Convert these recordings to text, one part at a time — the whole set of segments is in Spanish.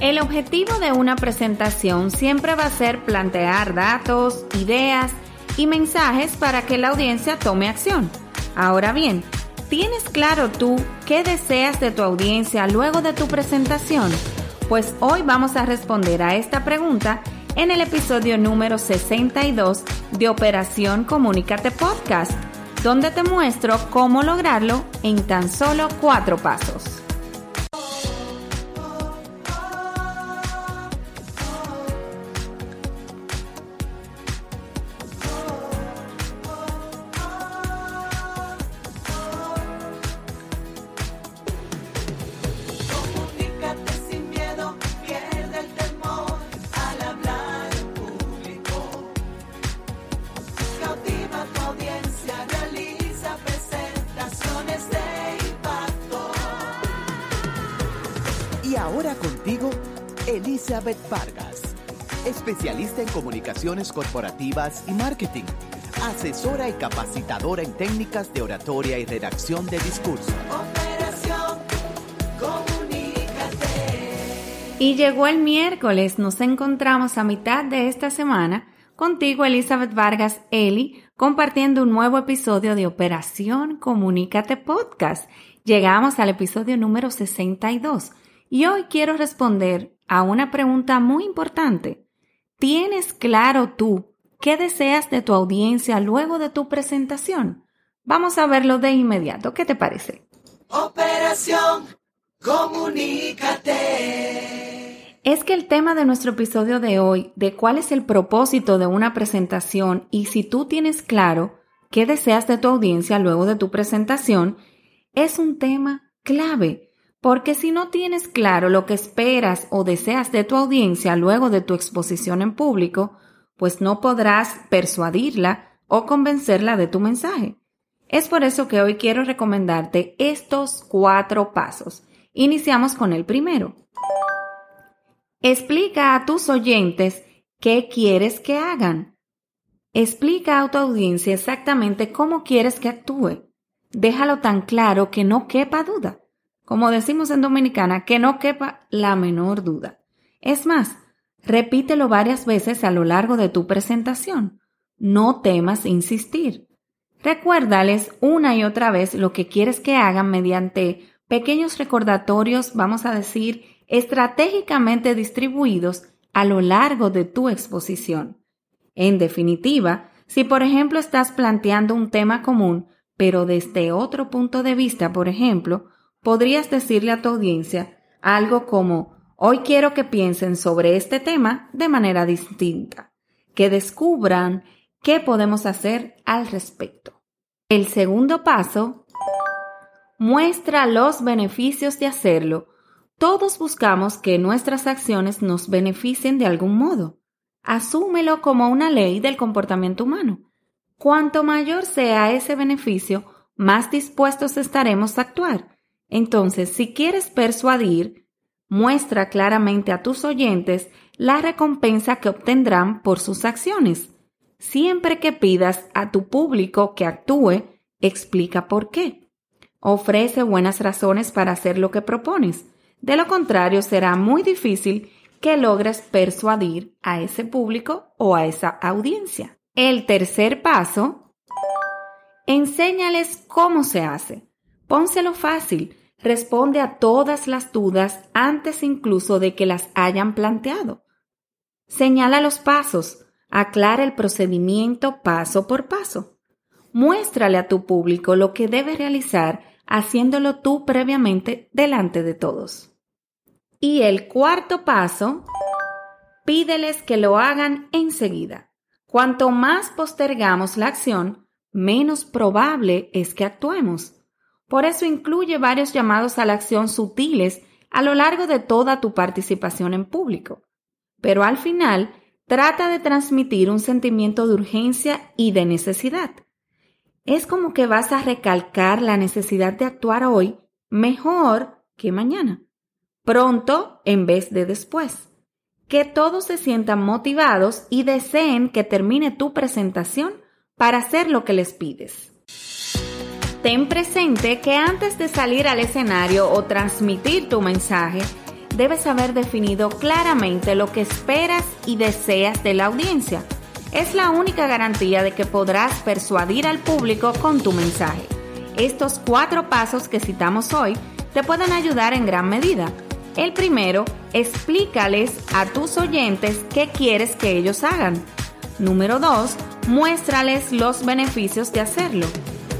El objetivo de una presentación siempre va a ser plantear datos, ideas y mensajes para que la audiencia tome acción. Ahora bien, ¿tienes claro tú qué deseas de tu audiencia luego de tu presentación? Pues hoy vamos a responder a esta pregunta en el episodio número 62 de Operación Comunícate Podcast, donde te muestro cómo lograrlo en tan solo cuatro pasos. Contigo, Elizabeth Vargas, especialista en comunicaciones corporativas y marketing, asesora y capacitadora en técnicas de oratoria y redacción de discurso. Operación Comunícate. Y llegó el miércoles, nos encontramos a mitad de esta semana contigo, Elizabeth Vargas Eli, compartiendo un nuevo episodio de Operación Comunícate Podcast. Llegamos al episodio número 62 y hoy quiero responder a una pregunta muy importante. ¿Tienes claro tú qué deseas de tu audiencia luego de tu presentación? Vamos a verlo de inmediato. ¿Qué te parece? Operación Comunícate. Es que el tema de nuestro episodio de hoy, de cuál es el propósito de una presentación y si tú tienes claro qué deseas de tu audiencia luego de tu presentación, es un tema clave porque si no tienes claro lo que esperas o deseas de tu audiencia luego de tu exposición en público, pues no podrás persuadirla o convencerla de tu mensaje. Es por eso que hoy quiero recomendarte estos cuatro pasos. Iniciamos con el primero. Explica a tus oyentes qué quieres que hagan. Explica a tu audiencia exactamente cómo quieres que actúe. Déjalo tan claro que no quepa duda como decimos en Dominicana, que no quepa la menor duda. Es más, repítelo varias veces a lo largo de tu presentación. No temas insistir. Recuérdales una y otra vez lo que quieres que hagan mediante pequeños recordatorios, vamos a decir, estratégicamente distribuidos a lo largo de tu exposición. En definitiva, si por ejemplo estás planteando un tema común, pero desde otro punto de vista, por ejemplo, podrías decirle a tu audiencia algo como, hoy quiero que piensen sobre este tema de manera distinta, que descubran qué podemos hacer al respecto. El segundo paso, muestra los beneficios de hacerlo. Todos buscamos que nuestras acciones nos beneficien de algún modo. Asúmelo como una ley del comportamiento humano. Cuanto mayor sea ese beneficio, más dispuestos estaremos a actuar entonces, si quieres persuadir, muestra claramente a tus oyentes la recompensa que obtendrán por sus acciones. Siempre que pidas a tu público que actúe, explica por qué. Ofrece buenas razones para hacer lo que propones. De lo contrario, será muy difícil que logres persuadir a ese público o a esa audiencia. El tercer paso, enséñales cómo se hace. Pónselo fácil, responde a todas las dudas antes incluso de que las hayan planteado. Señala los pasos, aclara el procedimiento paso por paso. Muéstrale a tu público lo que debe realizar haciéndolo tú previamente delante de todos. Y el cuarto paso, pídeles que lo hagan enseguida. Cuanto más postergamos la acción, menos probable es que actuemos. Por eso incluye varios llamados a la acción sutiles a lo largo de toda tu participación en público. Pero al final, trata de transmitir un sentimiento de urgencia y de necesidad. Es como que vas a recalcar la necesidad de actuar hoy mejor que mañana, pronto en vez de después. Que todos se sientan motivados y deseen que termine tu presentación para hacer lo que les pides ten presente que antes de salir al escenario o transmitir tu mensaje, debes haber definido claramente lo que esperas y deseas de la audiencia. Es la única garantía de que podrás persuadir al público con tu mensaje. Estos cuatro pasos que citamos hoy te pueden ayudar en gran medida. El primero, explícales a tus oyentes qué quieres que ellos hagan. Número 2, muéstrales los beneficios de hacerlo.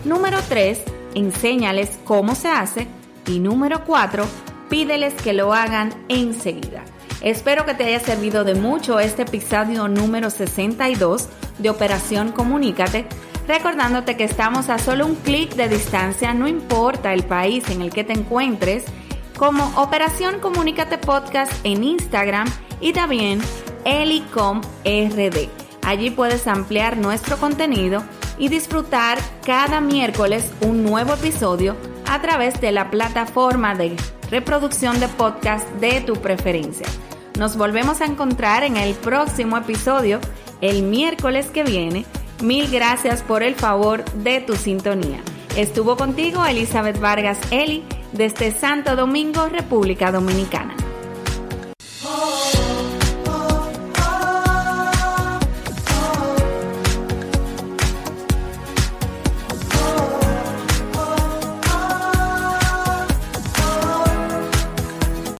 Número 3, enséñales cómo se hace. Y número 4, pídeles que lo hagan enseguida. Espero que te haya servido de mucho este episodio número 62 de Operación Comunícate, recordándote que estamos a solo un clic de distancia, no importa el país en el que te encuentres, como Operación Comunícate Podcast en Instagram y también Elicom RD. Allí puedes ampliar nuestro contenido y disfrutar cada miércoles un nuevo episodio a través de la plataforma de reproducción de podcast de tu preferencia. Nos volvemos a encontrar en el próximo episodio el miércoles que viene. Mil gracias por el favor de tu sintonía. Estuvo contigo Elizabeth Vargas Eli desde Santo Domingo, República Dominicana.